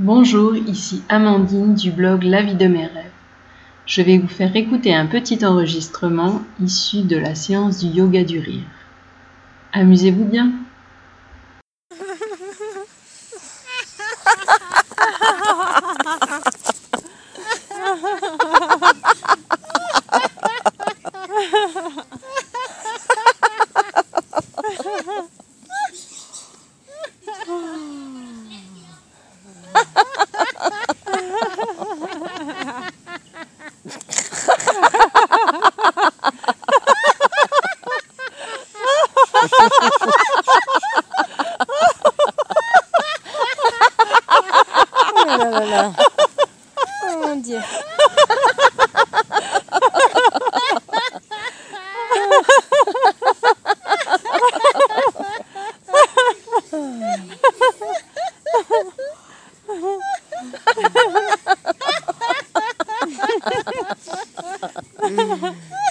Bonjour, ici Amandine du blog La vie de mes rêves. Je vais vous faire écouter un petit enregistrement issu de la séance du yoga du rire. Amusez-vous bien. oh là là mon dieu.